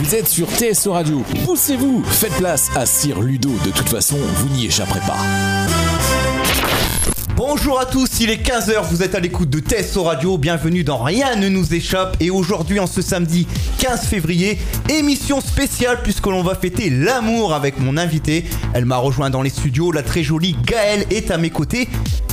Vous êtes sur TSO Radio. Poussez-vous, faites place à Sir Ludo. De toute façon, vous n'y échapperez pas. Bonjour à tous, il est 15h, vous êtes à l'écoute de TSO Radio, bienvenue dans Rien ne nous échappe et aujourd'hui en ce samedi 15 février, émission spéciale puisque l'on va fêter l'amour avec mon invité. Elle m'a rejoint dans les studios, la très jolie Gaëlle est à mes côtés.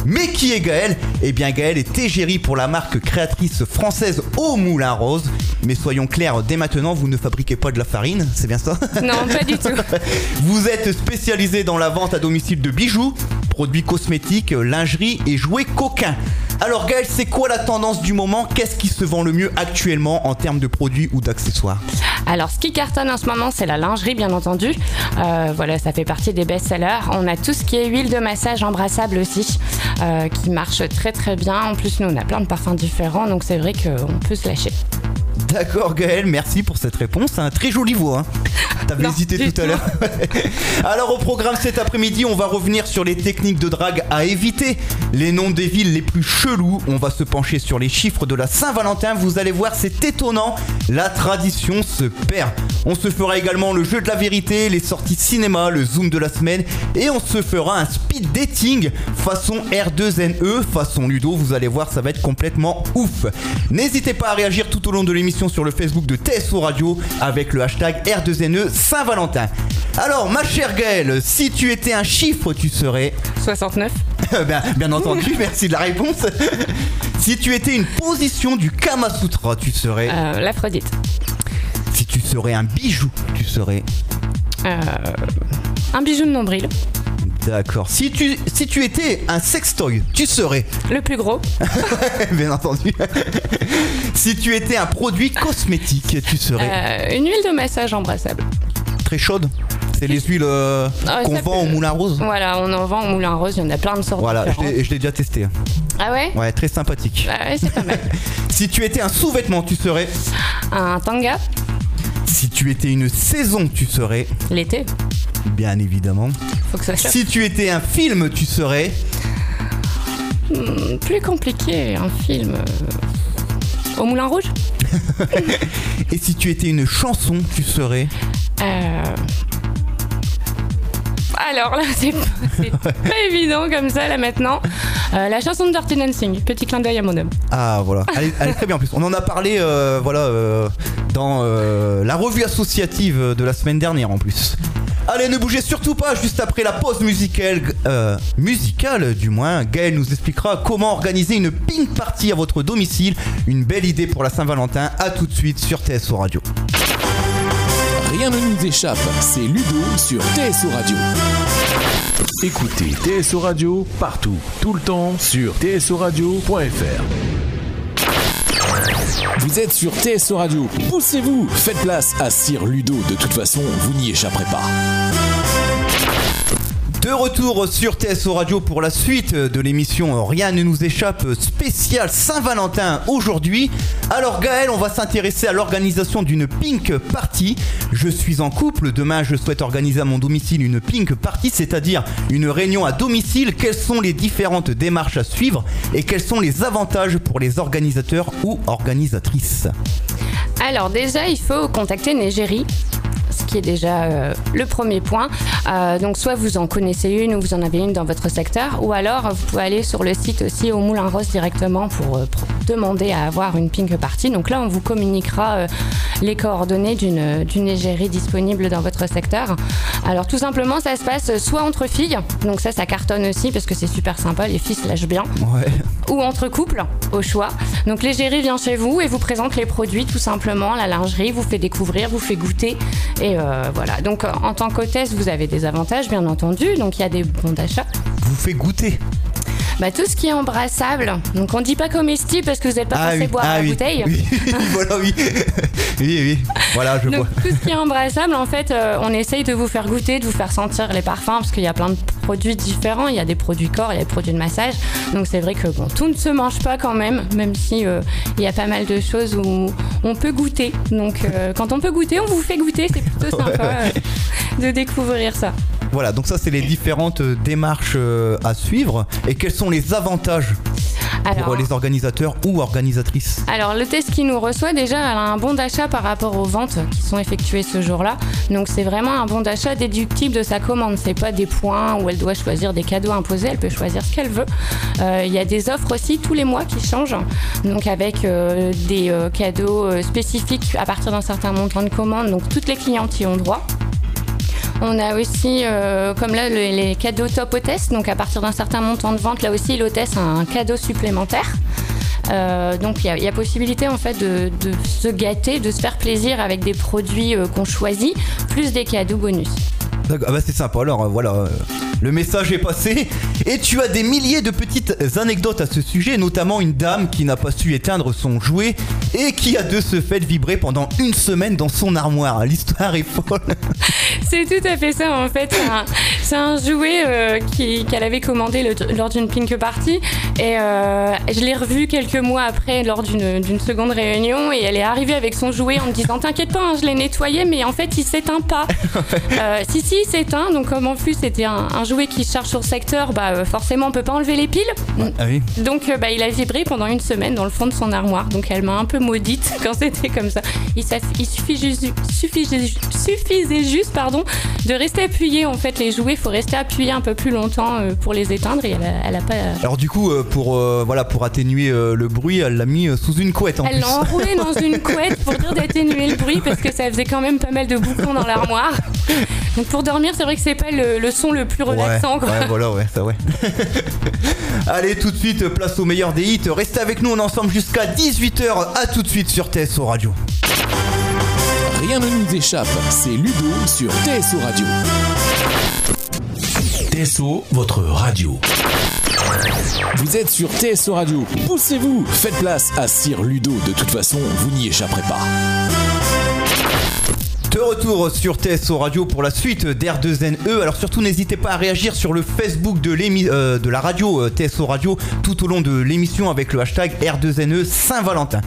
Mais qui est Gaëlle? Eh bien Gaëlle est égérie pour la marque créatrice française Au Moulin Rose. Mais soyons clairs, dès maintenant, vous ne fabriquez pas de la farine, c'est bien ça Non, pas du tout. Vous êtes spécialisé dans la vente à domicile de bijoux, produits cosmétiques, lingerie et jouets coquins. Alors Gaël, c'est quoi la tendance du moment? Qu'est-ce qui se vend le mieux actuellement en termes de produits ou d'accessoires? Alors, ce qui cartonne en ce moment, c'est la lingerie, bien entendu. Euh, voilà, ça fait partie des best-sellers. On a tout ce qui est huile de massage embrassable aussi, euh, qui marche très très bien. En plus, nous, on a plein de parfums différents, donc c'est vrai qu'on peut se lâcher. D'accord Gaël, merci pour cette réponse. Un très jolie voix. Hein. T'avais hésité du tout à tout. l'heure. Alors au programme cet après-midi, on va revenir sur les techniques de drague à éviter, les noms des villes les plus chelous. On va se pencher sur les chiffres de la Saint-Valentin. Vous allez voir, c'est étonnant. La tradition se perd. On se fera également le jeu de la vérité, les sorties cinéma, le zoom de la semaine, et on se fera un speed dating façon R2NE, façon Ludo. Vous allez voir, ça va être complètement ouf. N'hésitez pas à réagir tout au long de l'émission sur le Facebook de TSO Radio avec le hashtag R2NE Saint-Valentin. Alors, ma chère Gaëlle, si tu étais un chiffre, tu serais. 69 bien, bien entendu, merci de la réponse. si tu étais une position du Kama Sutra, tu serais. euh, L'Aphrodite. Tu serais un bijou, tu serais. Euh, un bijou de nombril. D'accord. Si tu, si tu étais un sextoy, tu serais. Le plus gros. bien entendu. si tu étais un produit cosmétique, tu serais. Euh, une huile de massage embrassable. Très chaude. C'est les huiles euh, Ah, qu'on vend peut- au Moulin Rose. Voilà, on en vend au Moulin Rose, il y en a plein de sortes Voilà, je différentes. l'ai je l'ai déjà testé. Ah ouais? Ouais, très sympathique. Ah ouais, c'est pas mal. Si tu étais un sous-vêtement, tu serais. Un tanga, Si tu étais une saison, tu serais. l'été. Bien évidemment. Faut que ça chauffe. Si tu étais un film, tu serais. Hmm, Plus compliqué, un film. euh, Au Moulin Rouge Et si tu étais une chanson, tu serais. Euh, Alors là, c'est pas, c'est pas évident comme ça, là maintenant. Euh, la chanson de Dirty Dancing, petit clin d'œil à mon homme. Ah voilà, elle est, elle est très bien en plus. On en a parlé euh, voilà euh, dans euh, la revue associative de la semaine dernière en plus. Allez, ne bougez surtout pas, juste après la pause musicale, euh, musicale du moins, Gaël nous expliquera comment organiser une ping party à votre domicile. Une belle idée pour la Saint-Valentin. À tout de suite sur TSO Radio. Rien ne nous échappe, c'est Ludo sur TSO Radio. Écoutez TSO Radio partout, tout le temps sur tsoradio.fr. Vous êtes sur TSO Radio. Poussez-vous, faites place à Sir Ludo. De toute façon, vous n'y échapperez pas. De retour sur TSO Radio pour la suite de l'émission Rien ne nous échappe spécial Saint-Valentin aujourd'hui. Alors Gaël, on va s'intéresser à l'organisation d'une pink party. Je suis en couple, demain je souhaite organiser à mon domicile une pink party, c'est-à-dire une réunion à domicile. Quelles sont les différentes démarches à suivre et quels sont les avantages pour les organisateurs ou organisatrices? Alors déjà, il faut contacter une égérie. Ce qui est déjà euh, le premier point. Euh, donc soit vous en connaissez une ou vous en avez une dans votre secteur, ou alors vous pouvez aller sur le site aussi au Moulin Rose directement pour, euh, pour demander à avoir une pink party. Donc là, on vous communiquera les coordonnées d'une d'une égérie disponible dans votre secteur. Alors tout simplement, ça se passe soit entre filles, donc ça, ça cartonne aussi parce que c'est super sympa, les filles se lâchent bien Ouais. ou entre couples, au choix. Donc l'égérie vient chez vous et vous présente les produits tout simplement, la lingerie, vous fait découvrir, vous fait goûter. Et euh, voilà. Donc en tant qu'hôtesse, vous avez des avantages bien entendu. Donc il y a des bons d'achat. Vous fait goûter. Bah, tout ce qui est embrassable. Donc on dit pas comestible parce que vous n'êtes pas censé boire la oui. bouteille. Oui, voilà, oui. oui, oui. Voilà, je vois. Donc tout ce qui est embrassable, en fait, euh, on essaye de vous faire goûter, de vous faire sentir les parfums, parce qu'il y a plein de produits différents. Il y a des produits corps, il y a des produits de massage. Donc c'est vrai que bon, tout ne se mange pas quand même, même si euh, il y a pas mal de choses où on peut goûter. Donc euh, quand on peut goûter, on vous fait goûter. C'est plutôt sympa de découvrir ça. Voilà, donc ça c'est les différentes euh, démarches euh, à suivre. Et quels sont les avantages pour les organisateurs ou organisatrices Alors le test qui nous reçoit déjà, elle a un bon d'achat par rapport aux ventes qui sont effectuées ce jour-là. Donc c'est vraiment un bon d'achat déductible de sa commande. C'est pas des points où elle doit choisir des cadeaux imposés. Elle peut choisir ce qu'elle veut. Euh, il y a des offres aussi tous les mois qui changent. Donc avec euh, des euh, cadeaux spécifiques à partir d'un certain montant de commande. Donc toutes les clientes y ont droit. On a aussi, comme là, les, cadeaux top hôtesse. Donc à partir d'un certain montant de vente, là aussi, l'hôtesse a un cadeau supplémentaire. donc il y, a possibilité en fait de, se gâter, de se faire plaisir avec des produits qu'on choisit, plus des cadeaux bonus. Ah bah c'est sympa alors voilà le message est passé et tu as des milliers de petites anecdotes à ce sujet, notamment une dame qui n'a pas su éteindre son jouet et qui a de ce fait vibré pendant une semaine dans son armoire. L'histoire est folle. C'est tout à fait ça en fait. C'est un, jouet euh, qu'elle avait commandé lors d'une Pink Party et euh, je l'ai revu quelques mois après lors d'une seconde réunion et elle est arrivée avec son jouet en me disant T'inquiète pas, hein, je l'ai nettoyé mais en fait il s'éteint pas. Euh, si, si, il s'éteint donc comme en plus c'était un, un jouet qui charge sur secteur, bah forcément on peut pas enlever les piles. Ah donc euh, bah, il a vibré pendant une semaine dans le fond de son armoire. Donc elle m'a un peu maudite quand c'était comme ça. Il, il suffit juste, suffisait juste pardon, de rester appuyé en fait les jouets. Il faut rester appuyé un peu plus longtemps euh, pour les éteindre et elle a, pas. Alors du coup pour voilà pour atténuer le bruit, elle l'a mis sous une couette en elle l'a enroulé dans une couette pour dire d'atténuer le bruit parce que ça faisait quand même pas mal de boucons dans l'armoire. Donc pour dormir, c'est vrai que c'est pas le, son le plus relaxant. Ouais, voilà, ouais, ça ouais. Allez, tout de suite, place au meilleur des hits. Restez avec nous, on est ensemble jusqu'à 18h. À tout de suite sur TSO Radio. Rien ne nous échappe, c'est Ludo sur TSO Radio. TSO, votre radio. Vous êtes sur TSO Radio. Poussez-vous, faites place à Sir Ludo. De toute façon, vous n'y échapperez pas. De retour sur TSO Radio pour la suite d'R2NE. Alors surtout n'hésitez pas à réagir sur le Facebook de, euh, la radio euh, TSO Radio tout au long de l'émission avec le hashtag R2NE Saint-Valentin.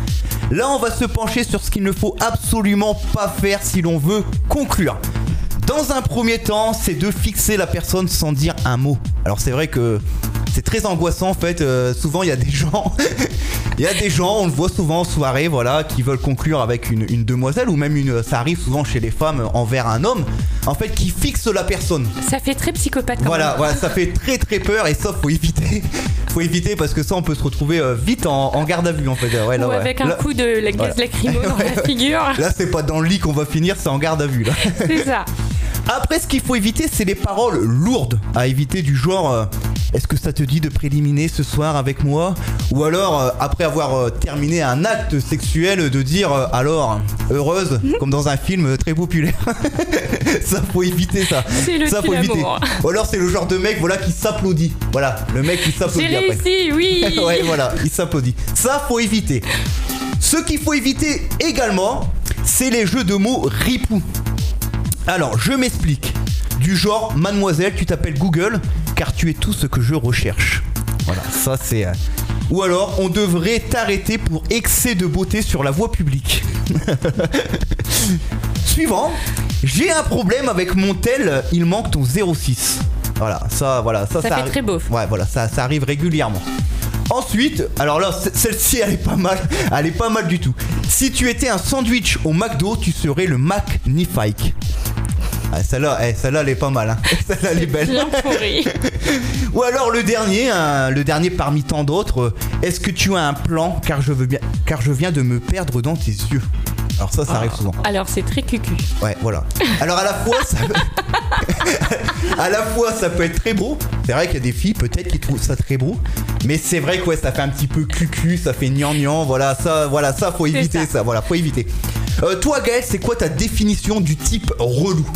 Là on va se pencher sur ce qu'il ne faut absolument pas faire si l'on veut conclure. Dans un premier temps, c'est de fixer la personne sans dire un mot. Alors c'est vrai que c'est très angoissant en fait. Euh, souvent il y a des gens, il y a des gens, on le voit souvent en soirée, voilà, qui veulent conclure avec une, demoiselle ou même une, ça arrive souvent chez les femmes envers un homme, en fait, qui fixe la personne. Ça fait très psychopathe. Quand voilà, voilà, ça fait très très peur et ça faut éviter, faut éviter parce que ça on peut se retrouver euh, vite en, garde à vue en fait. Ouais, ou avec un coup de la gaz lacrymo dans la figure. Là c'est pas dans le lit qu'on va finir, c'est en garde à vue là. C'est ça. Après, ce qu'il faut éviter, c'est les paroles lourdes à éviter du genre euh, Est-ce que ça te dit de préliminer ce soir avec moi Ou alors, euh, après avoir euh, terminé un acte sexuel, de dire Alors, heureuse, comme dans un film très populaire. ça, faut éviter ça. C'est le ça, faut éviter. Ou alors, c'est le genre de mec voilà, qui s'applaudit. Voilà, le mec qui s'applaudit J'ai réussi, oui Ouais, voilà, il s'applaudit. Ça, faut éviter. Ce qu'il faut éviter également, c'est les jeux de mots ripoux. Alors, je m'explique. Du genre, mademoiselle, tu t'appelles Google, car tu es tout ce que je recherche. Voilà, ça c'est... Euh, ou alors, on devrait t'arrêter pour excès de beauté sur la voie publique. Suivant, j'ai un problème avec mon tel, il manque ton 06. Voilà, ça, voilà, ça, ça, fait très beau. Ouais, voilà, ça, ça arrive régulièrement. Ensuite, alors là, celle-ci, elle est pas mal. Elle est pas mal du tout. Si tu étais un sandwich au McDo, tu serais le Magnifique. Ah, celle-là, eh, celle-là, elle est pas mal. Hein. Celle-là, elle est belle. Ou alors le dernier, hein, le dernier parmi tant d'autres. Est-ce que tu as un plan car je veux bien, car je viens de me perdre dans tes yeux. Alors ça, ça arrive souvent. Alors c'est très cucu. Ouais, voilà. Alors à la fois, ça... à la fois, ça peut être très beau. C'est vrai qu'il y a des filles peut-être qui trouvent ça très beau, mais c'est vrai que ouais, ça fait un petit peu cucu, ça fait gnangnan. Voilà, ça, voilà, ça, faut éviter ça. Voilà, faut éviter. Euh, toi, Gaël, c'est quoi ta définition du type relou?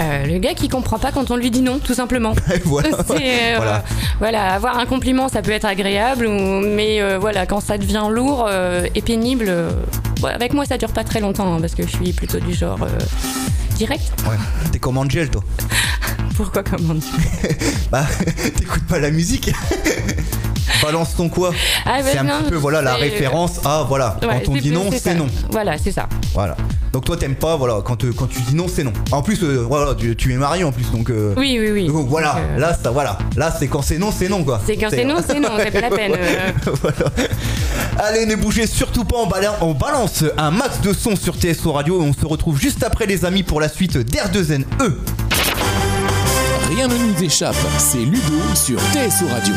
Euh, le gars qui comprend pas quand on lui dit non, tout simplement. Euh, voilà. avoir un compliment, ça peut être agréable, mais euh, voilà, quand ça devient lourd et pénible, avec moi ça dure pas très longtemps hein, parce que je suis plutôt du genre direct. Ouais, t'es comme Angel, toi. Pourquoi comme Angel? Bah, t'écoutes pas la musique balance ton quoi ah, C'est un petit peu voilà la référence à voilà quand on dit non c'est non voilà c'est ça voilà Donc toi t'aimes pas, voilà, quand, euh, quand tu dis non, c'est non. En plus, euh, voilà, tu, tu es marié en plus, donc. euh, Oui, oui, oui. donc voilà, Donc, euh, là, ça, voilà, là, c'est quand c'est non, c'est non, quoi. C'est quand c'est non, c'est non, c'est pas la peine. euh. Voilà. Allez, ne bougez surtout pas, on balance un max de son sur TSO Radio et on se retrouve juste après les amis pour la suite d'R2NE. Rien ne nous échappe, c'est Ludo sur TSO Radio.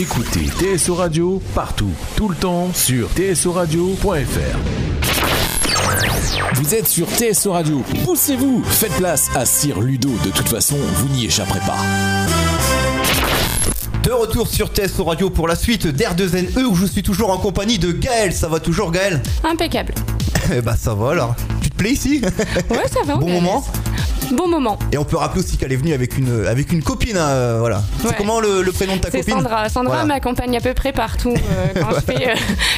Écoutez TSO Radio partout, tout le temps sur tsoradio.fr. Vous êtes sur TSO Radio, poussez-vous, faites place à Sir Ludo, de toute façon, vous n'y échapperez pas. De retour sur TSO Radio pour la suite d'R2NE où je suis toujours en compagnie de Gaël. Ça va toujours, Gaël? Impeccable. Eh bah, ça va alors. Tu te plais ici? Ouais, ça va. Bon moment Bon moment. Et on peut rappeler aussi qu'elle est venue avec une, avec une copine, hein, euh, voilà. C'est comment le, le prénom de ta C'est copine Sandra. Sandra Voilà. m'accompagne à peu près partout euh, quand, je fais, euh,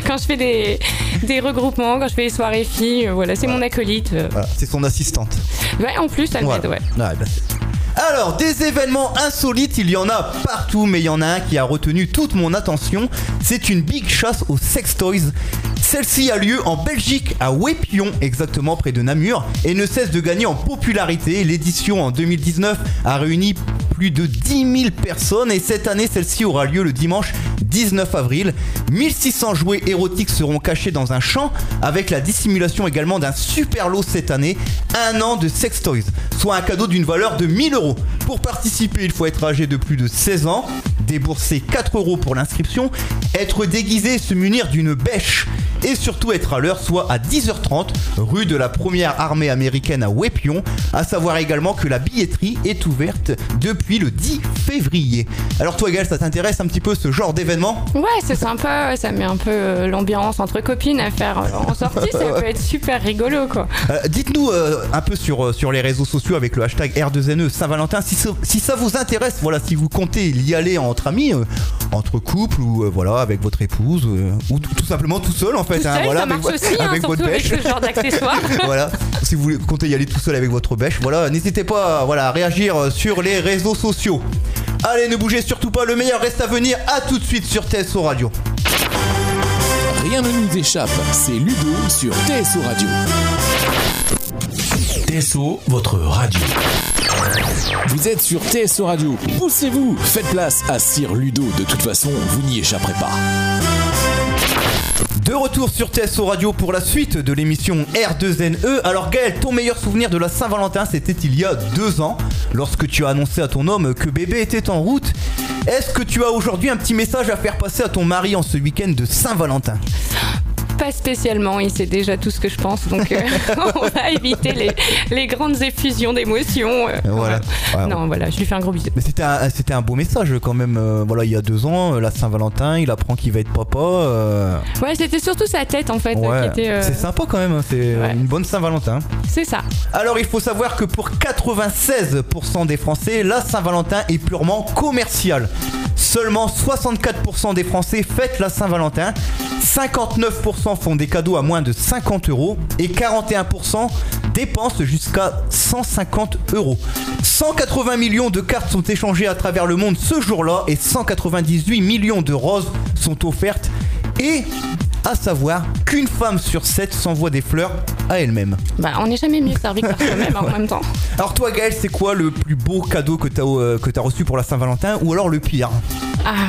quand je fais des, des regroupements, quand je fais des soirées filles. euh, voilà, c'est mon acolyte. Voilà, c'est son assistante. Ouais, en plus, elle m'aide, ouais. Ouais, bah, c'est- alors, des événements insolites, il y en a partout, mais il y en a un qui a retenu toute mon attention. C'est une big chasse aux sex toys. Celle-ci a lieu en Belgique, à Wépion, exactement près de Namur, et ne cesse de gagner en popularité. L'édition en 2019 a réuni plus de 10 000 personnes, et cette année, celle-ci aura lieu le dimanche 19 avril. 1600 jouets érotiques seront cachés dans un champ, avec la dissimulation également d'un super lot cette année, un an de sex toys, soit un cadeau d'une valeur de 1000 euros. Pour participer, il faut être âgé de plus de 16 ans, débourser 4 euros pour l'inscription, être déguisé se munir d'une bêche, et surtout être à l'heure, soit à 10h30, rue de la première armée américaine à Wépion, à savoir également que la billetterie est ouverte depuis le 10 février. Alors toi Gaël, ça t'intéresse un petit peu ce genre d'événement? Ouais, c'est sympa. Ça met un peu euh, l'ambiance entre copines à faire euh, en sortie. Ça peut être super rigolo, quoi. Euh, Dites-nous euh, un peu sur, sur les réseaux sociaux avec le hashtag R2NE Saint-Valentin si, ça- si ça vous intéresse, voilà, si vous comptez y aller entre amis, euh, entre couples ou euh, voilà, avec votre épouse euh, ou tout tout simplement tout seul en fait. Tout hein, seul, voilà, ça avec, marche vo- aussi, hein, avec votre avec bêche. ce genre d'accessoires. voilà, si vous voulez- comptez y aller tout seul avec votre bêche, voilà, n'hésitez pas voilà, à réagir sur les réseaux sociaux. Allez, ne bougez surtout pas, le meilleur reste à venir. À tout de suite sur TSO Radio. Rien ne nous échappe, c'est Ludo sur TSO Radio. TSO, votre radio. Vous êtes sur TSO Radio, poussez-vous, faites place à Sir Ludo, de toute façon, vous n'y échapperez pas. De retour sur TSO Radio pour la suite de l'émission R2NE. Alors Gaël, ton meilleur souvenir de la Saint-Valentin, c'était il y a deux ans, lorsque tu as annoncé à ton homme que bébé était en route. Est-ce que tu as aujourd'hui un petit message à faire passer à ton mari en ce week-end de Saint-Valentin? Pas spécialement, il sait déjà tout ce que je pense, donc euh, on va éviter les, les grandes effusions d'émotions. euh, Voilà. Non, voilà, je lui fais un gros bisou. Mais c'était un, c'était un beau message quand même. euh, voilà, il y a deux ans, euh, la Saint-Valentin, il apprend qu'il va être papa. euh, Ouais, c'était surtout sa tête en fait ouais, qui était. c'est sympa quand même. hein, C'est Ouais. une bonne Saint-Valentin. C'est ça. Alors il faut savoir que pour 96% des Français, la Saint-Valentin est purement commerciale. Seulement 64% des Français fêtent la Saint-Valentin, 59% font des cadeaux à moins de 50 euros et 41% dépensent jusqu'à 150 euros. 180 millions de cartes sont échangées à travers le monde ce jour-là et 198 millions de roses sont offertes et à savoir qu'une femme sur 7 s'envoie des fleurs à elle-même. Bah, on n'est jamais mieux servi que par soi-même en même temps. Alors toi Gaël, c'est quoi le plus beau cadeau que t'as euh, reçu pour la Saint-Valentin ou alors le pire? Ah.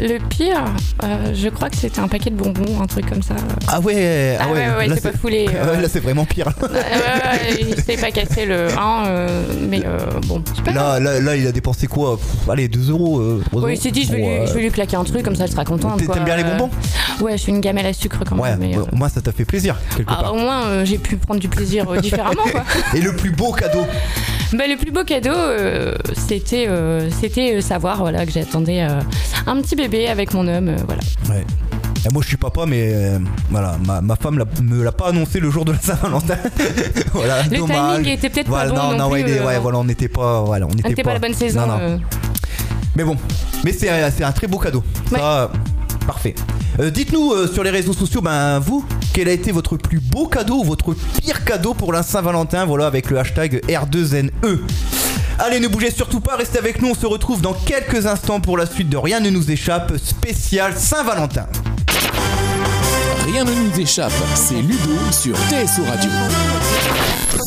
Le pire, euh, je crois que c'était un paquet de bonbons, un truc comme ça. Ah ouais, Ah ouais, ouais, là, c'est pas foulé, Ah euh. ouais, là c'est vraiment pire. Ouais, ouais, ouais, il s'est pas cassé le 1, mais euh, bon, pas grave. Là, là, là, il a dépensé quoi? Pff, Allez, 2 euros. 3 Oui, euros. il s'est dit, je vais, lui, Ouais. je vais lui claquer un truc, comme ça elle sera contente. T'aimes bien les bonbons? Ouais, je suis une gamelle à sucre quand Ouais, même. mais, ouais, au moins ça t'a fait plaisir quelque ah, part. au moins, j'ai pu prendre du plaisir différemment. Quoi. Et le plus beau cadeau? Bah, le plus beau cadeau, euh, c'était euh, c'était euh, savoir voilà, que j'attendais euh, un petit bébé avec mon homme. voilà. Ouais. Et moi je suis papa mais euh, voilà ma, ma femme l'a- me l'a pas annoncé le jour de la Saint-Valentin. voilà, Le dommage. timing était peut-être Voilà, pas bon non, non non, plus. ouais, euh, voilà, on n'était pas, voilà, on n'était n'était pas la bonne saison. Non, euh. Mais bon, mais c'est un, un très beau cadeau. Ça, parfait. Euh, Dites-nous euh, sur les réseaux sociaux, ben vous, quel a été votre plus beau cadeau ou votre pire cadeau pour la Saint-Valentin? Voilà, avec le hashtag R2NE. Allez, ne bougez surtout pas, restez avec nous, on se retrouve dans quelques instants pour la suite de Rien ne nous échappe, spécial Saint-Valentin. Rien ne nous échappe, c'est Ludo sur TSO Radio.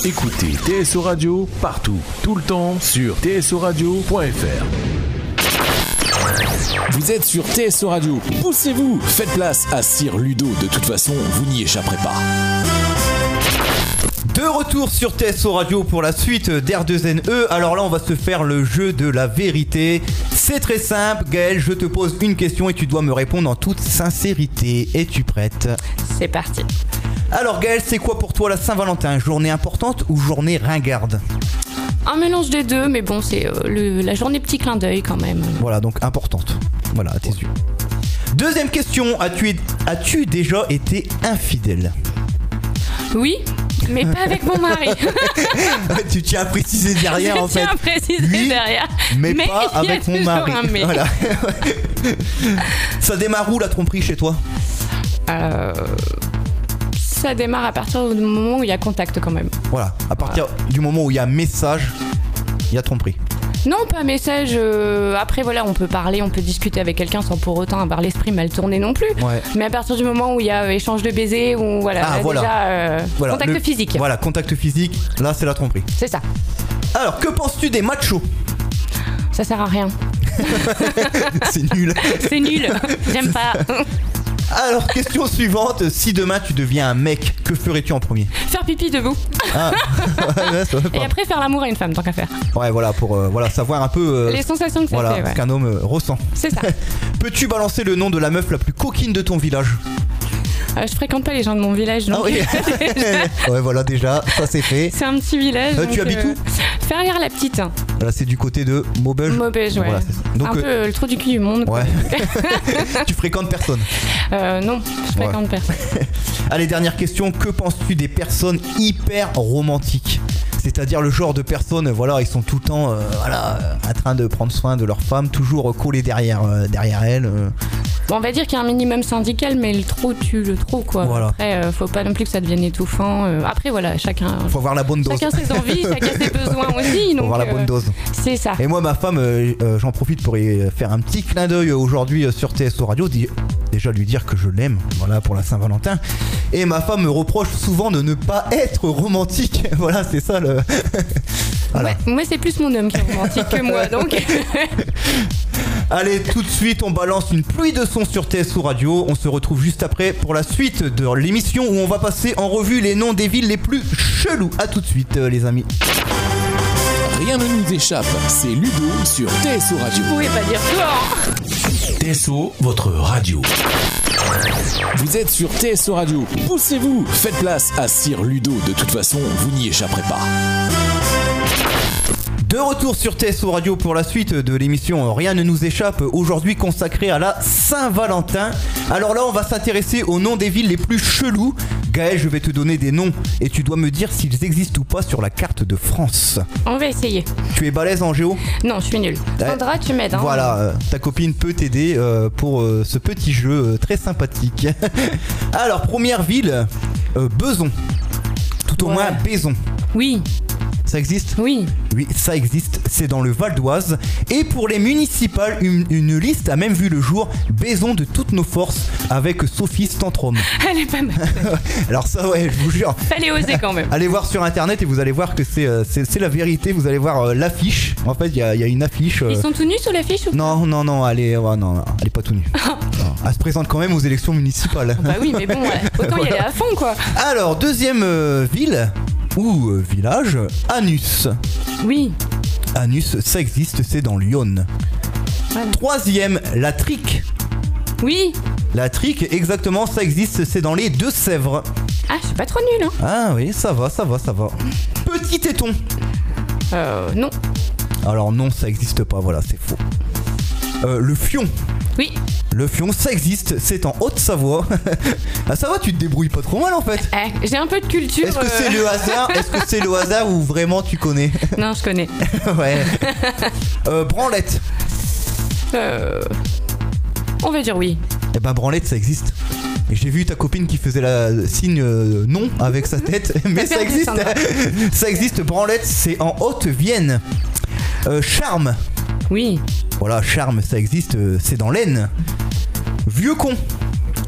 Écoutez TSO Radio partout, tout le temps sur tsoradio.fr. Vous êtes sur TSO Radio, poussez-vous, faites place à Sir Ludo, de toute façon, vous n'y échapperez pas. De retour sur TSO Radio pour la suite d'R2NE. Alors là, on va se faire le jeu de la vérité. C'est très simple, Gaël, je te pose une question et tu dois me répondre en toute sincérité. Es-tu prête? C'est parti. Alors Gaël, c'est quoi pour toi la Saint-Valentin? Journée importante ou journée ringarde? Un mélange des deux, mais bon, c'est euh, la journée petit clin d'œil quand même. Voilà, donc importante. Voilà, à tes yeux. Deuxième question, as-tu déjà été infidèle? Oui, mais pas avec mon mari. Tu tiens à préciser derrière en fait. tiens à préciser Oui, derrière. Mais, pas y a avec mon mari. un mais. Voilà. Ça démarre où la tromperie chez toi? Euh, ça démarre à partir du moment où il y a contact quand même. Voilà, à partir du moment où il y a message, il y a tromperie. Non, pas message. euh, après, voilà, on peut parler, on peut discuter avec quelqu'un sans pour autant avoir l'esprit mal tourné non plus. Ouais. Mais à partir du moment où il y a euh, échange de baisers, ou voilà, Ah, voilà. déjà euh, Voilà, contact le- physique. Voilà, contact physique, là c'est la tromperie. C'est ça. Alors, que penses-tu des machos? Ça sert à rien. C'est nul. C'est nul. J'aime pas. Alors, question suivante, si demain tu deviens un mec, que ferais-tu en premier faire pipi debout. ah. ouais, ça va Et après faire l'amour à une femme, tant qu'à faire. Ouais, voilà, pour euh, voilà, savoir un peu euh, Les sensations que ça voilà, fait, ce qu'un homme euh, ressent. C'est ça. Peux-tu balancer le nom de la meuf la plus coquine de ton village Euh, je fréquente pas les gens de mon village, donc. Ah oui Ouais, voilà, déjà, ça c'est fait. C'est un petit village. Euh, tu donc, habites où Ferrière la petite. Là, c'est du côté de Maubeuge. Maubeuge, ouais. Voilà, c'est ça. Donc, un euh, peu euh, le trou du cul du monde. quoi. Ouais. tu fréquentes personne. Euh, non, je fréquente personne. Allez, dernière question. Que penses-tu des personnes hyper romantiques? C'est-à-dire le genre de personnes, voilà, ils sont tout le temps, euh, voilà, euh, en train de prendre soin de leur femme, toujours euh, collés derrière, euh, derrière elle. euh. Bon, on va dire qu'il y a un minimum syndical, mais le trop tue le trop, quoi. Voilà. Après, faut pas non plus que ça devienne étouffant. après, voilà, chacun. Faut avoir la bonne dose. Chacun ses envies, chacun ses besoins aussi. Faut donc, avoir la bonne dose. C'est ça. Et moi, ma femme, j'en profite pour y faire un petit clin d'œil aujourd'hui sur TSO Radio. Déjà lui dire que je l'aime, voilà, pour la Saint-Valentin. Et ma femme me reproche souvent de ne pas être romantique. voilà, c'est ça le. voilà. Ouais, moi, c'est plus mon homme qui est romantique que moi, donc. Allez, tout de suite, on balance une pluie de sons sur TSO Radio. On se retrouve juste après pour la suite de l'émission où on va passer en revue les noms des villes les plus chelous. À tout de suite, euh, les amis. Rien ne nous échappe, c'est Ludo sur TSO Radio. Vous pouvez pas dire toi. TSO, votre radio. Vous êtes sur TSO Radio, poussez-vous, faites place à Sir Ludo, de toute façon, vous n'y échapperez pas. De retour sur TSO Radio pour la suite de l'émission Rien ne nous échappe, aujourd'hui consacrée à la Saint-Valentin. Alors là, on va s'intéresser aux noms des villes les plus chelous. Gaël, je vais te donner des noms et tu dois me dire s'ils existent ou pas sur la carte de France. On va essayer. Tu es balèze en géo? Non, je suis. Ouais. Sandra, tu m'aides. Hein. Voilà, euh, ta copine peut t'aider euh, pour euh, ce petit jeu très sympathique. Alors, première ville, Beson. Tout au Ouais. moins Baison. Oui, Ça existe? Oui. Oui, ça existe, c'est dans le Val d'Oise. Et pour les municipales, une, une liste a même vu le jour, Baison de toutes nos forces, avec Sophie Stantrom. Elle est pas mal. Alors ça, ouais, je vous jure. Fallait oser quand même. Allez voir sur internet et vous allez voir que c'est euh, c'est la vérité. Vous allez voir euh, l'affiche. En fait, il y y a une affiche. euh, Ils sont tous nus sur l'affiche ou Non, non, non, elle est, ouais, non, elle est pas tout nue. Non, Elle se présente quand même aux élections municipales. Bah oui, mais bon, ouais. autant y aller à fond, quoi. Alors, deuxième euh, ville ou euh, village, Anus. Oui. Anus, ça existe, c'est dans Lyon. Voilà. Troisième, la Trique. Oui. La Trique, exactement, ça existe, c'est dans les Deux-Sèvres. Ah, je suis pas trop nulle, hein. Ah oui, ça va, ça va, ça va. Petit téton. Euh, non. Alors non, ça existe pas, voilà, c'est faux. Euh, le Fion. Oui. Le Fion, ça existe, c'est en Haute-Savoie. ah ça va, tu te débrouilles pas trop mal en fait. Eh, j'ai un peu de culture. Est-ce que euh, c'est le hasard Est-ce que c'est le hasard ou vraiment tu connais Non, je connais. Ouais. Euh, branlette. Euh... On va dire oui. Eh ben branlette ça existe. J'ai vu ta copine qui faisait la signe euh, non avec sa tête, mais ça existe. Ça existe. Branlette, c'est en Haute-Vienne. Euh, charme. Oui. Voilà, charme, ça existe. euh, c'est dans l'Aisne. Vieux con.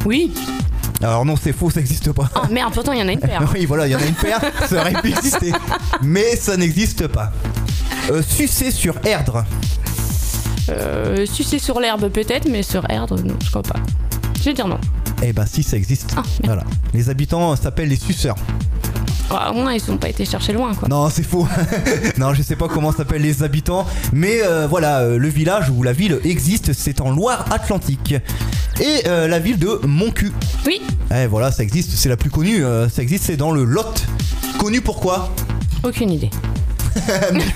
Oui. Alors non, c'est faux, ça n'existe pas. Oh merde, pourtant il y en a une paire. oui, voilà, il y en a une paire, ça aurait pu exister. Mais ça n'existe pas. Euh, sucer sur Erdre. Euh, sucer sur l'herbe peut-être, mais sur Erdre, non, je crois pas. Je vais dire non. Eh ben si, ça existe. Ah, merde. voilà. Les habitants s'appellent les suceurs. Au moins, ils ont pas été chercher loin, quoi. Non, c'est faux. non, je sais pas comment s'appellent les habitants, mais euh, voilà, euh, le village où la ville existe, c'est en Loire-Atlantique. Et euh, la ville de Moncu. Oui, Eh voilà, ça existe, c'est la plus connue, ça existe, c'est dans le Lot. Connu pourquoi aucune idée.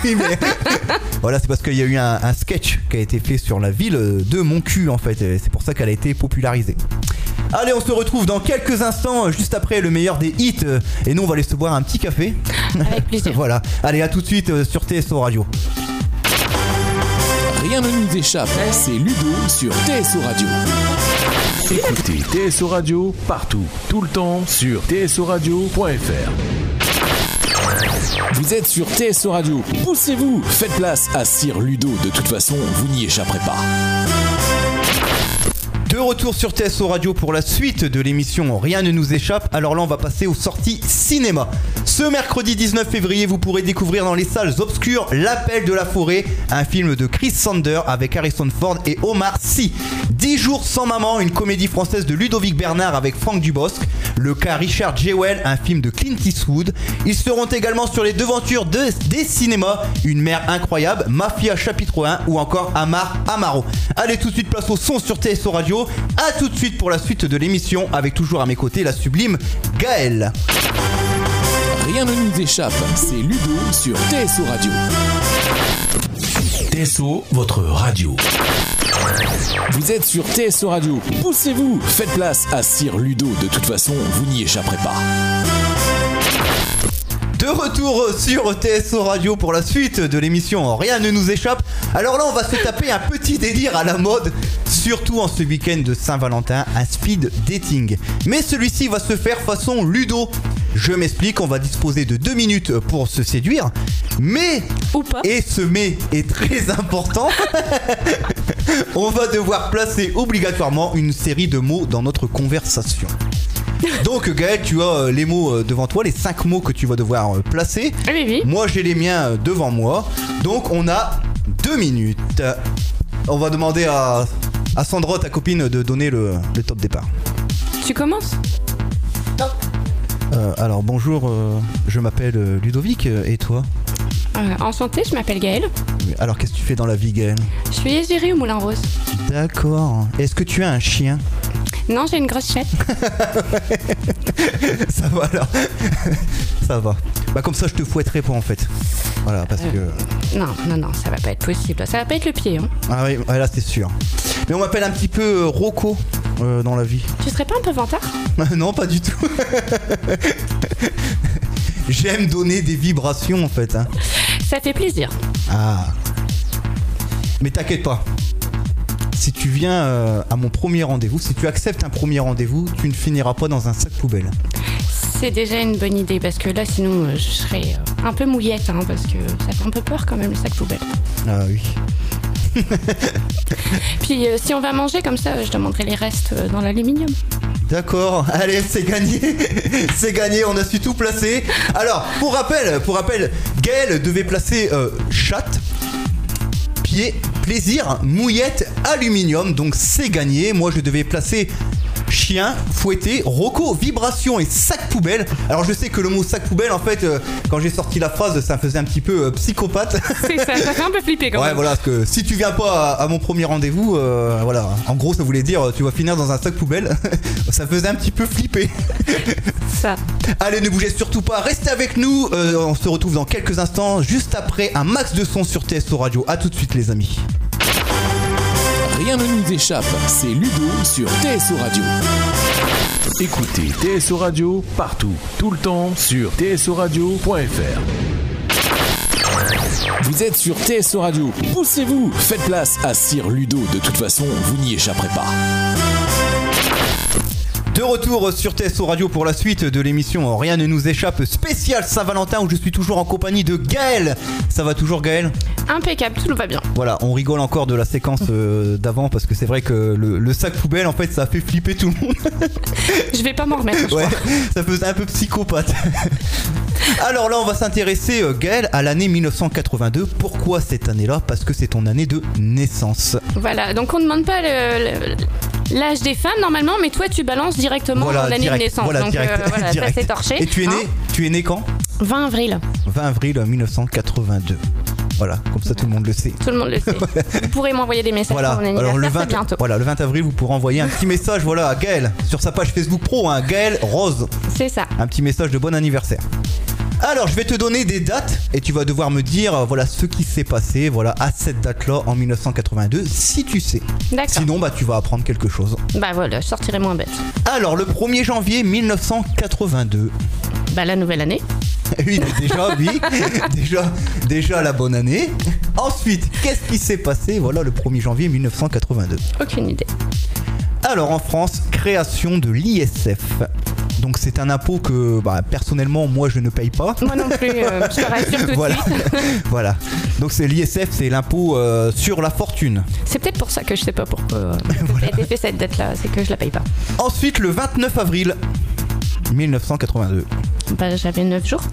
Oui, mais- voilà, c'est parce qu'il y a eu un, un sketch qui a été fait sur la ville de Moncu en fait, c'est pour ça qu'elle a été popularisée. Allez, on se retrouve dans quelques instants, juste après le meilleur des hits, et nous on va aller se boire un petit café. Avec plaisir. voilà, allez, à tout de suite euh, sur TSO Radio. Rien ne nous échappe, c'est Ludo sur TSO Radio. Écoutez TSO Radio partout, tout le temps sur tsoradio.fr. Vous êtes sur TSO Radio, poussez-vous, faites place à Sir Ludo, de toute façon, vous n'y échapperez pas. De retour sur TSO Radio pour la suite de l'émission Rien ne nous échappe. Alors là, on va passer aux sorties cinéma. Ce mercredi 19 février, vous pourrez découvrir dans les salles obscures L'Appel de la forêt, un film de Chris Sander avec Harrison Ford et Omar Sy. 10 jours sans maman, une comédie française de Ludovic Bernard avec Franck Dubosc. Le cas Richard Jewell, un film de Clint Eastwood. Ils seront également sur les devantures de- des cinémas Une mère incroyable, Mafia chapitre 1 ou encore Amar Amaro. Allez tout de suite place au son sur TSO Radio. A tout de suite pour la suite de l'émission avec toujours à mes côtés la sublime Gaëlle. Rien ne nous échappe, c'est Ludo sur TSO Radio. TSO, votre radio. Vous êtes sur TSO Radio, poussez-vous, faites place à Sir Ludo, de toute façon, vous n'y échapperez pas. De retour sur TSO Radio pour la suite de l'émission Rien ne nous échappe. Alors là, on va se taper un petit délire à la mode, surtout en ce week-end de Saint-Valentin, un speed dating. Mais celui-ci va se faire façon Ludo. Je m'explique, on va disposer de deux minutes pour se séduire, mais Ou pas. et ce mais est très important. On va devoir placer obligatoirement une série de mots dans notre conversation. Donc Gaël, tu as euh, les mots euh, devant toi, les cinq mots que tu vas devoir euh, placer. Oui, oui. Moi j'ai les miens devant moi. Donc on a deux minutes. On va demander à, à Sandra, ta copine, de donner le, le top départ. Tu commences? Euh, alors bonjour, euh, je m'appelle euh, Ludovic et toi En santé, je m'appelle Gaëlle. Alors qu'est-ce que tu fais dans la vie Gaël Je suis égérie au Moulin Rose. D'accord. Est-ce que tu as un chien Non, j'ai une grosse chatte. Ça va alors Ça va. Bah comme ça je te fouetterai pas en fait. Voilà parce que... Non, non, non, ça va pas être possible. Ça va pas être le pied. Hein. Ah oui, ouais, là c'est sûr. Mais on m'appelle un petit peu euh, Rocco euh, dans la vie. Tu serais pas un peu vantard non, pas du tout. J'aime donner des vibrations en fait. hein. Ça fait plaisir. Ah. Mais t'inquiète pas. Si tu viens euh, à mon premier rendez-vous, si tu acceptes un premier rendez-vous, tu ne finiras pas dans un sac poubelle. C'est déjà une bonne idée parce que là, sinon, euh, je serais euh, un peu mouillette hein, parce que ça fait un peu peur quand même le sac poubelle. Ah oui. Puis euh, si on va manger comme ça, je demanderai les restes euh, dans l'aluminium. D'accord, allez, c'est gagné. c'est gagné, on a su tout placer. Alors, pour rappel, pour rappel, Gaël devait placer euh, chatte, pied, plaisir, mouillette, aluminium. Donc c'est gagné. Moi, je devais placer chien, fouetté, roco, vibration et sac poubelle. Alors je sais que le mot sac poubelle, en fait, euh, quand j'ai sorti la phrase, ça faisait un petit peu euh, psychopathe. C'est ça, ça fait un peu flipper quand Ouais, même. voilà, parce que si tu viens pas à, à mon premier rendez-vous, euh, voilà, en gros, ça voulait dire tu vas finir dans un sac poubelle. ça faisait un petit peu flipper. Ça. Allez, ne bougez surtout pas, restez avec nous. On se retrouve dans quelques instants, juste après un max de son sur TSO Radio. A tout de suite, les amis. Rien ne nous échappe, c'est Ludo sur TSO Radio. Écoutez TSO Radio partout, tout le temps sur tsoradio.fr. Vous êtes sur TSO Radio, poussez-vous, faites place à Sir Ludo, de toute façon, vous n'y échapperez pas. Retour sur TSO Radio pour la suite de l'émission Rien ne nous échappe spécial Saint-Valentin où je suis toujours en compagnie de Gaël. Ça va toujours Gaël? Impeccable, tout va bien. Voilà, on rigole encore de la séquence euh, d'avant parce que c'est vrai que le, le sac poubelle en fait ça a fait flipper tout le monde. Je vais pas m'en remettre. je Ouais, crois. ça faisait un peu psychopathe. Alors là, on va s'intéresser, euh, Gaël, à l'année 1982. Pourquoi cette année-là? Parce que c'est ton année de naissance. Voilà, donc on demande pas l'âge des femmes normalement, mais toi tu balances directement Voilà, l'année direct, de naissance. voilà, donc direct, euh, voilà, direct. ça s'est torché. Et tu es né, hein. tu es né quand 20 avril, 20 avril 1982. Voilà, comme ça tout le monde le sait. tout le monde le sait. Vous pourrez m'envoyer des messages Voilà, pour mon anniversaire alors le très 20, bientôt. voilà, le 20 avril, vous pourrez envoyer un petit message voilà, à Gaël sur sa page Facebook Pro, hein, Gaël Rose. C'est ça. Un petit message de bon anniversaire. Alors, je vais te donner des dates et tu vas devoir me dire euh, voilà ce qui s'est passé voilà à cette date-là en 1982 si tu sais. D'accord. Sinon bah tu vas apprendre quelque chose. Bah voilà, je sortirai moins bête. Alors, le 1er janvier 1982. Bah la nouvelle année. Oui, mais déjà, oui. déjà, déjà la bonne année. Ensuite, qu'est-ce qui s'est passé Voilà le 1er janvier 1982. Aucune idée. Alors en France, création de l'ISF. Donc c'est un impôt que bah, personnellement moi je ne paye pas. Moi non plus, euh, je te rassure tout de Voilà. suite. voilà. Donc c'est l'ISF, c'est l'impôt euh, sur la fortune. C'est peut-être pour ça que je sais pas pourquoi euh, ça a été fait cette date-là, c'est que je la paye pas. Ensuite le 29 avril 1982. Bah j'avais 9 jours.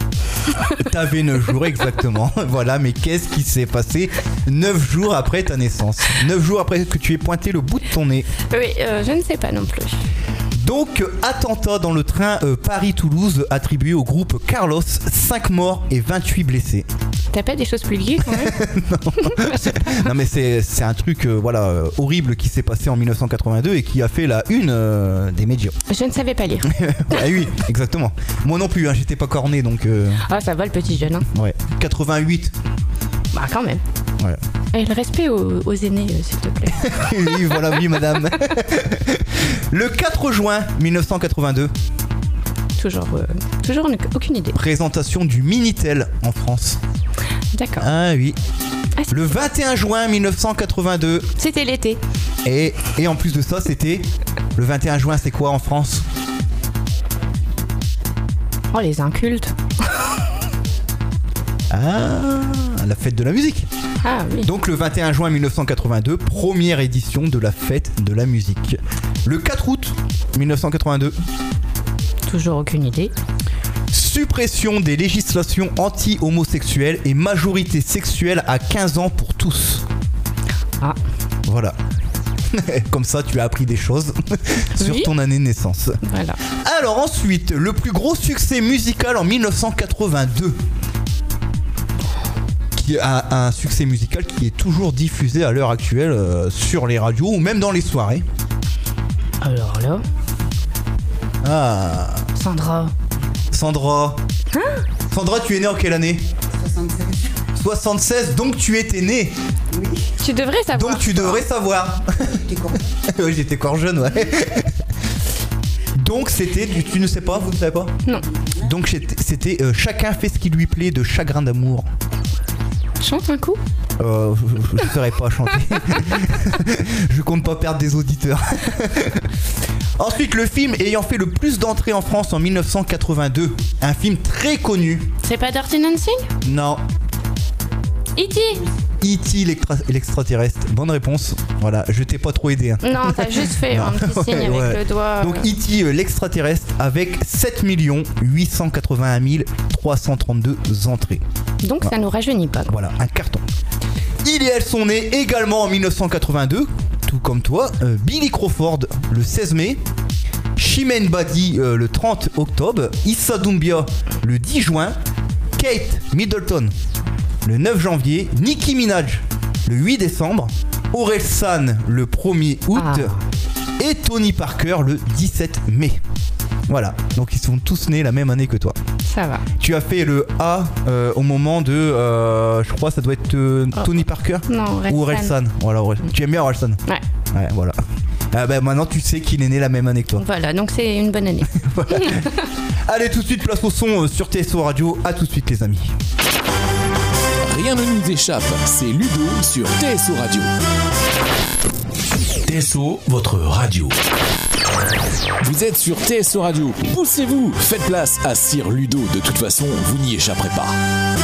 T'avais 9 jours exactement. voilà, mais qu'est-ce qui s'est passé 9 jours après ta naissance? 9 jours après que tu aies pointé le bout de ton nez. Oui, euh, je ne sais pas non plus. Donc, attentat dans le train euh, Paris-Toulouse attribué au groupe Carlos, 5 morts et 28 blessés. T'as pas des choses plus liées quand même Non mais c'est c'est un truc euh, voilà euh, horrible qui s'est passé en 1982 et qui a fait la une des médias. Je ne savais pas lire. oui, exactement. Moi non plus, hein, j'étais pas corné donc Ah ça va le petit jeune. Hein. ouais. 88. Bah quand même. Ouais. Et le respect aux, aux aînés, euh, s'il te plaît. oui, voilà, oui madame. Le 4 juin 1982, toujours, euh, toujours une- aucune idée. présentation du Minitel en France. D'accord. Ah oui. Ah, Le 21 juin 1982 C'était l'été. et, et en plus de ça, c'était le 21 juin, c'est quoi en France? Oh les incultes. Ah, la fête de la musique. Ah oui. Donc le 21 juin 1982, première édition de la fête de la musique. Le 4 août 1982, Toujours aucune idée. suppression des législations anti-homosexuelles et majorité sexuelle à 15 ans pour tous. Ah. Voilà. Comme ça, tu as appris des choses sur Oui. ton année de naissance. Voilà. Alors ensuite, le plus gros succès musical en 1982. Qui a un succès musical qui est toujours diffusé à l'heure actuelle euh, sur les radios ou même dans les soirées. Alors là, Ah, Sandra. Sandra. Sandra, tu es née en quelle année? 76. 76, donc tu étais née. Tu devrais savoir. Donc tu devrais savoir. Oui, j'étais encore jeune, ouais. Donc c'était, tu, tu ne sais pas, vous ne savez pas? Non. Donc c'était- c'était euh, Chacun fait ce qui lui plaît de Chagrin d'amour. Chante un coup. Euh, je ne saurais pas chanter. je compte pas perdre des auditeurs. Ensuite, le film ayant fait le plus d'entrées en France en 1982. Un film très connu. C'est pas Dirty Dancing Non. E.T. E.T. l'extra- l'extraterrestre. Bonne réponse. Voilà, je t'ai pas trop aidé. hein. Non, t'as juste fait un petit signe Ouais, avec ouais. le doigt. Donc euh, E.T. euh, l'extraterrestre avec 7 881 332 entrées. Donc ça nous rajeunit pas. Voilà, un carton. Il et elle sont nés également en 1982, tout comme toi. Euh, Billy Crawford le 16 mai, Chimène Badi euh, le 30 octobre, Issa Doumbia le 10 juin, Kate Middleton le 9 janvier, Nicki Minaj le 8 décembre, Aurel San le 1er août Ah. et Tony Parker le 17 mai. Voilà, donc ils sont tous nés la même année que toi. Ça va. Tu as fait le A euh, au moment de, euh, je crois, ça doit être euh, Tony Parker Non, ou. Voilà, Orel- Tu aimes bien Orelsan Ouais. Ouais, voilà. Ah bah, maintenant tu sais qu'il est né la même année que toi. Voilà, donc c'est une bonne année. Allez, tout de suite, place au son sur TSO Radio. À tout de suite, les amis. Rien ne nous échappe, c'est Ludo sur TSO Radio. TSO, votre radio. Vous êtes sur TSO Radio. Poussez-vous, faites place à Sir Ludo. De toute façon, vous n'y échapperez pas.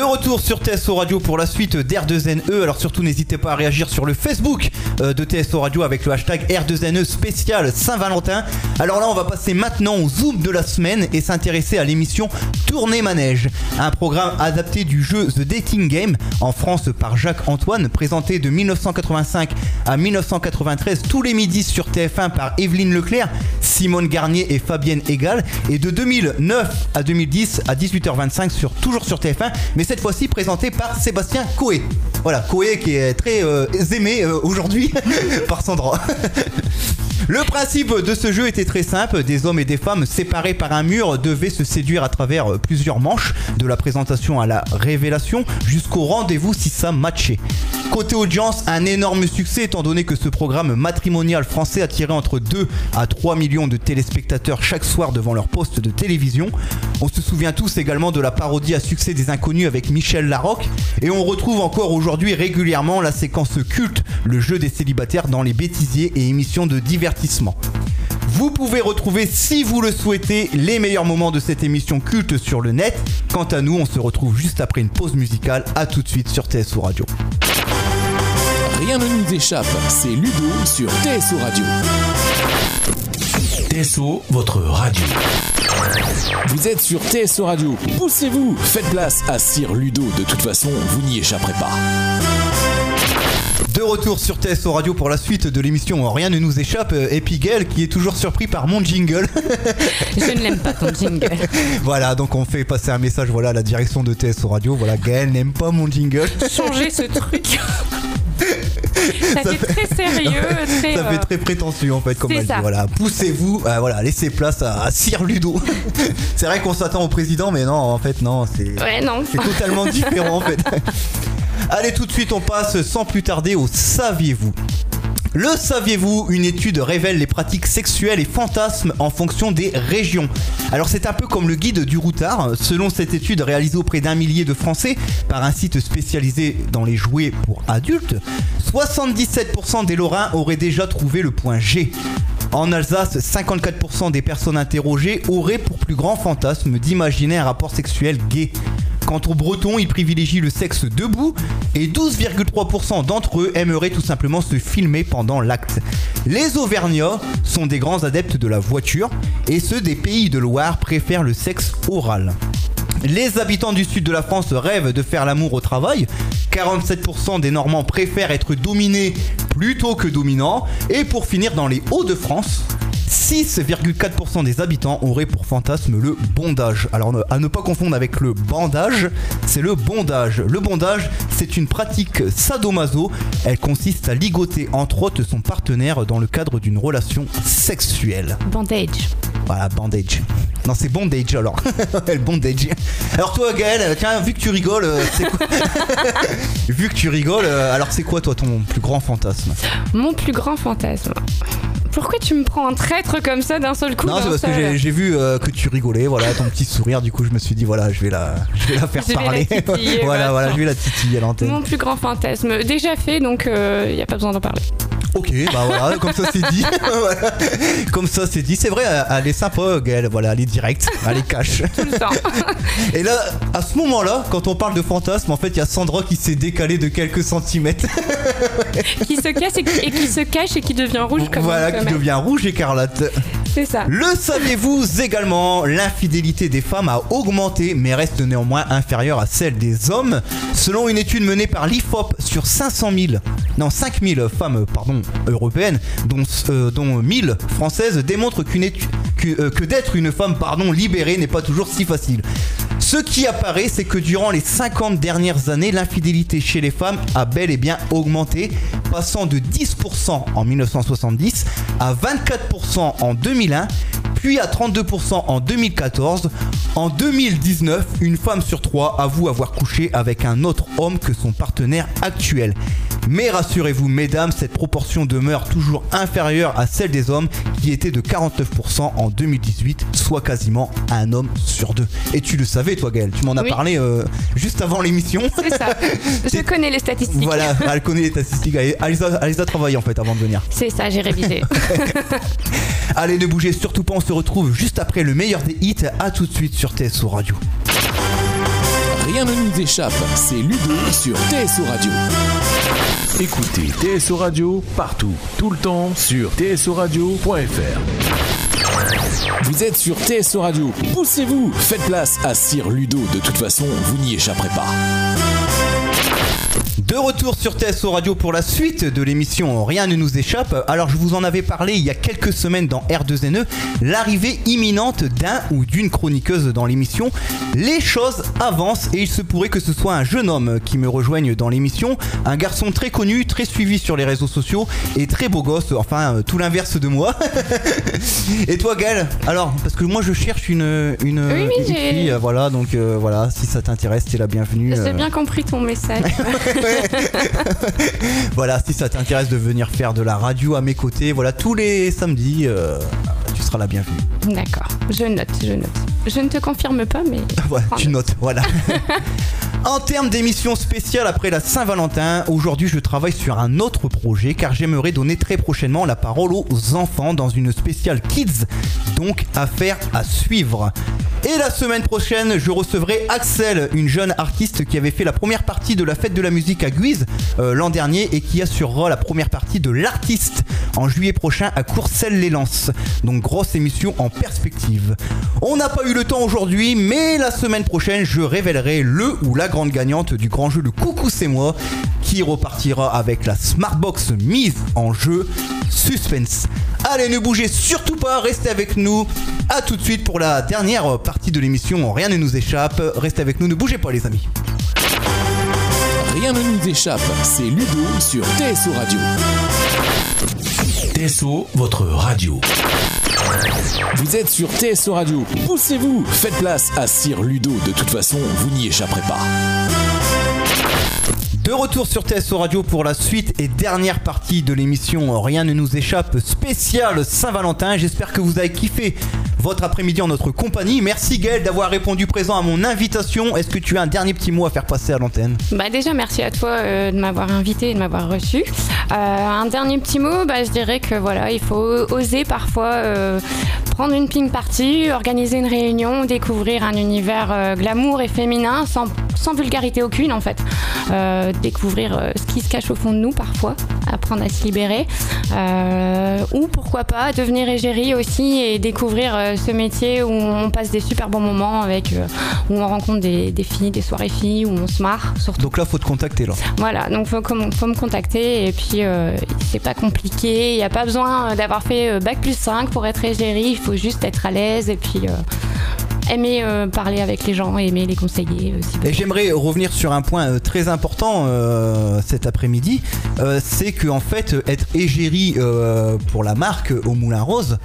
De retour sur TSO Radio pour la suite d'R2NE. Alors surtout n'hésitez pas à réagir sur le Facebook euh, de TSO Radio avec le hashtag R2NE spécial Saint-Valentin. Alors là on va passer maintenant au zoom de la semaine et s'intéresser à l'émission Tournée Manège. Un programme adapté du jeu The Dating Game en France par Jacques Antoine, présenté de 1985 à 1993 tous les midis sur TF1 par Evelyne Leclerc, Simone Garnier et Fabienne Egal. Et de 2009 à 2010 à 18h25 sur, toujours sur TF1 mais cette fois-ci présenté par Sébastien Coé. Voilà, Coé qui est très euh, aimé euh, aujourd'hui par Sandra. Le principe de ce jeu était très simple, des hommes et des femmes séparés par un mur devaient se séduire à travers plusieurs manches, de la présentation à la révélation, jusqu'au rendez-vous si ça matchait. Côté audience, un énorme succès étant donné que ce programme matrimonial français attirait entre 2 à 3 millions de téléspectateurs chaque soir devant leur poste de télévision. On se souvient tous également de la parodie à succès des inconnus avec Michel Larocque et on retrouve encore aujourd'hui régulièrement la séquence culte, le jeu des célibataires dans les bêtisiers et émissions de divertissement vous pouvez retrouver, si vous le souhaitez, les meilleurs moments de cette émission culte sur le net. Quant à nous, on se retrouve juste après une pause musicale. A tout de suite sur TSO Radio. Rien ne nous échappe, c'est Ludo sur TSO Radio. TSO, votre radio. Vous êtes sur TSO Radio. Poussez-vous, faites place à Sir Ludo. De toute façon, vous n'y échapperez pas. De retour sur TSO Radio pour la suite de l'émission Rien ne nous échappe. Et puis Gaël qui est toujours surpris par mon jingle. Je ne l'aime pas ton jingle. voilà, donc on fait passer un message voilà, à la direction de TSO Radio. Voilà, Gaël n'aime pas mon jingle. Changer ce truc. ça, fait, très sérieux, très, ça fait très prétentieux en fait, comme elle dit. Voilà, poussez-vous, euh, voilà, laissez place à, à Sir Ludo. c'est vrai qu'on s'attend au président, mais non, en fait, non, c'est ouais, non. c'est totalement différent en fait. Allez, tout de suite, on passe sans plus tarder au saviez-vous. Le saviez-vous Une étude révèle les pratiques sexuelles et fantasmes en fonction des régions. Alors c'est un peu comme le guide du routard. Selon cette étude réalisée auprès d'un millier de Français par un site spécialisé dans les jouets pour adultes, 77% des Lorrains auraient déjà trouvé le point G. En Alsace, 54% des personnes interrogées auraient pour plus grand fantasme d'imaginer un rapport sexuel gay. Quant aux Bretons, ils privilégient le sexe debout et 12,3% d'entre eux aimeraient tout simplement se filmer pendant l'acte. Les Auvergnats sont des grands adeptes de la voiture et ceux des pays de Loire préfèrent le sexe oral. Les habitants du sud de la France rêvent de faire l'amour au travail. 47% des Normands préfèrent être dominés plutôt que dominants. Et pour finir, dans les Hauts-de-France, 6,4% des habitants auraient pour fantasme le bondage. Alors à ne pas confondre avec le bandage, c'est le bondage. Le bondage, c'est une pratique sadomaso. Elle consiste à ligoter entre autres son partenaire dans le cadre d'une relation sexuelle. Bandage. Voilà, bandage. Non, c'est bondage alors. le bondage. Alors toi, Gaël, tiens, vu que tu rigoles, euh, c'est quoi Vu que tu rigoles, euh, alors c'est quoi toi ton plus grand fantasme? Mon plus grand fantasme. Pourquoi tu me prends un traître comme ça d'un seul coup Non, c'est parce que j'ai vu euh, que tu rigolais, voilà, ton petit sourire, du coup je me suis dit, voilà, je vais la, je vais la faire Je vais la parler. titiller, voilà, voilà, je vais la titiller à l'antenne. Mon plus grand fantasme. Déjà fait, donc il n'y a pas besoin d'en parler. Ok, bah voilà, comme ça c'est dit. Comme ça c'est dit. C'est vrai, elle est sympa, Gaëlle, voilà, elle est directe, elle est cash. Tout le temps. Et là, à ce moment-là, quand on parle de fantasme, en fait, il y a Sandra qui s'est décalée de quelques centimètres. qui se casse et qui, et qui se cache et qui devient rouge comme voilà, qui devient rouge écarlate. Le saviez-vous également L'infidélité des femmes a augmenté, mais reste néanmoins inférieure à celle des hommes. Selon une étude menée par l'IFOP sur 500 000, non 5 000 femmes européennes, dont, euh, dont 1000 françaises, démontre qu'une euh, que d'être une femme pardon, libérée n'est pas toujours si facile. Ce qui apparaît, c'est que durant les 50 dernières années, l'infidélité chez les femmes a bel et bien augmenté, passant de 10% en 1970 à 24% en 2001, puis à 32% en 2014. En 2019, une femme sur trois avoue avoir couché avec un autre homme que son partenaire actuel. Mais rassurez-vous, mesdames, cette proportion demeure toujours inférieure à celle des hommes qui était de 49% en 2018, soit quasiment un homme sur deux. Et tu le savais, toi, Gaël, tu m'en as Oui. parlé euh, juste avant l'émission. C'est ça. Je connais les statistiques. Voilà, elle connaît les statistiques. Elle les a, elle les a travaillées en fait avant de venir. C'est ça, j'ai révisé. Allez, ne bougez surtout pas, on se retrouve juste après le meilleur des hits. À tout de suite sur TSO Radio. Rien ne nous échappe, c'est Ludo sur TSO Radio. Écoutez TSO Radio partout, tout le temps sur tsoradio.fr. Vous êtes sur TSO Radio, poussez-vous, faites place à Sir Ludo, de toute façon, vous n'y échapperez pas. De retour sur TSO Radio pour la suite de l'émission Rien ne nous échappe. Alors je vous en avais parlé il y a quelques semaines dans R2NE, l'arrivée imminente d'un ou d'une chroniqueuse dans l'émission. Les choses avancent et il se pourrait que ce soit un jeune homme qui me rejoigne dans l'émission, un garçon très connu, très suivi sur les réseaux sociaux et très beau gosse, enfin euh, tout l'inverse de moi. et toi Gaël? Alors parce que moi je cherche une une, Oui, une fille, euh, voilà donc euh, voilà si ça t'intéresse t'es la bienvenue. J'ai euh. bien compris ton message. Voilà, si ça t'intéresse de venir faire de la radio à mes côtés, voilà, tous les samedis, euh, tu seras la bienvenue. D'accord, je note, je note. Je ne te confirme pas, mais. Ouais, tu note. notes, voilà. En termes d'émission spéciale après la Saint-Valentin, aujourd'hui je travaille sur un autre projet car j'aimerais donner très prochainement la parole aux enfants dans une spéciale Kids, donc affaire à suivre. Et la semaine prochaine, je recevrai Axel, une jeune artiste qui avait fait la première partie de la fête de la musique à Guise euh, l'an dernier et qui assurera la première partie de l'artiste en juillet prochain à Courcelles-les-Lances. Donc grosse émission en perspective. On n'a pas eu le temps aujourd'hui, mais la semaine prochaine, je révélerai le ou la grande gagnante du grand jeu Le Coucou c'est moi qui repartira avec la Smartbox mise en jeu. Suspense. Allez, ne bougez surtout pas, restez avec nous. A tout de suite pour la dernière partie de l'émission. Rien ne nous échappe. Restez avec nous, ne bougez pas les amis. Rien ne nous échappe, c'est Ludo sur TSO Radio. TSO, votre radio. Vous êtes sur TSO Radio, poussez-vous, faites place à Sir Ludo, de toute façon, vous n'y échapperez pas. De retour sur TSO Radio pour la suite et dernière partie de l'émission Rien ne nous échappe spécial Saint-Valentin. J'espère que vous avez kiffé votre après-midi en notre compagnie. Merci Gaël d'avoir répondu présent à mon invitation. Est-ce que tu as un dernier petit mot à faire passer à l'antenne Bah déjà, merci à toi euh, de m'avoir invité et de m'avoir reçu. Euh, un dernier petit mot, bah, je dirais que voilà, il faut oser parfois euh, prendre une ping party, organiser une réunion, découvrir un univers glamour et féminin sans, vulgarité aucune en fait. Découvrir ce qui se cache au fond de nous parfois, apprendre à se libérer. Euh, ou pourquoi pas devenir égérie aussi et découvrir euh, ce métier où on passe des super bons moments avec euh, où on rencontre des, des filles, des soirées filles, où on se marre surtout. Donc là, faut te contacter là. Voilà, donc faut, faut me contacter et puis c'est pas compliqué, il n'y a pas besoin d'avoir fait bac plus 5 pour être égérie, il faut juste être à l'aise et puis aimer euh, parler avec les gens, aimer les conseiller aussi. Et j'aimerais revenir sur un point euh, très important euh, cet après-midi, Euh, c'est que en fait être égérie euh, pour la marque au Moulin Rose,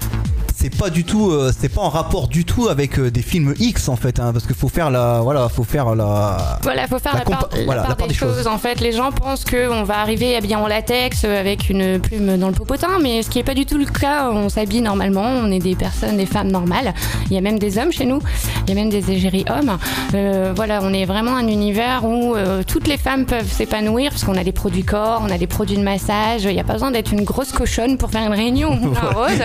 c'est pas du tout, euh, c'est pas en rapport du tout avec euh, des films X en fait, hein, parce qu'il faut faire la, voilà, faut faire la. Voilà, faut faire La la, part, la voilà, part la part des, des choses. choses. En fait, les gens pensent qu'on va arriver habillé en latex euh, avec une plume dans le popotin, mais ce qui n'est pas du tout le cas. On s'habille normalement, on est des personnes, des femmes normales. Il y a même des hommes chez nous, il y a même des égéries hommes. Euh, voilà, on est vraiment un univers où euh, toutes les femmes peuvent s'épanouir parce qu'on a des produits corps, on a des produits de massage. Il n'y a pas besoin d'être une grosse cochonne pour faire une réunion au Moulin Rose.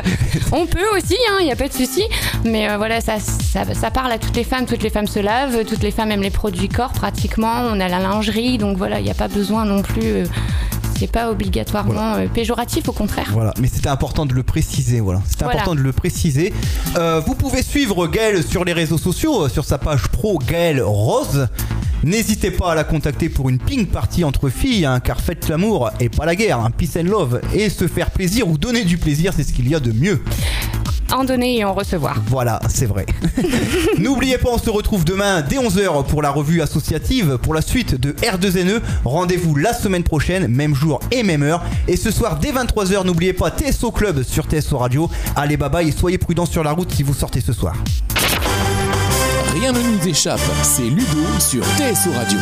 On peut aussi, hein, il n'y a pas de souci. Mais euh, voilà, ça, ça, ça parle à toutes les femmes. Toutes les femmes se lavent, toutes les femmes aiment les produits corps pratiquement. On a la lingerie, donc voilà, il n'y a pas besoin non plus. euh, c'est pas obligatoirement euh, péjoratif, au contraire. Voilà, mais c'était important de le préciser, voilà. C'était Voilà. important de le préciser. Euh, vous pouvez suivre Gaël sur les réseaux sociaux, sur sa page pro Gaël Rose. N'hésitez pas à la contacter pour une ping party entre filles, hein, car faites l'amour et pas la guerre, hein, peace and love, et se faire plaisir ou donner du plaisir, c'est ce qu'il y a de mieux. En donner et en recevoir. Voilà, c'est vrai. N'oubliez pas, on se retrouve demain dès 11h pour la revue associative. Pour la suite de R2NE, rendez-vous la semaine prochaine, même jour et même heure. Et ce soir dès 23h, n'oubliez pas TSO Club sur TSO Radio. Allez, bye bye et soyez prudents sur la route si vous sortez ce soir. Rien ne nous échappe, c'est Ludo sur TSO Radio.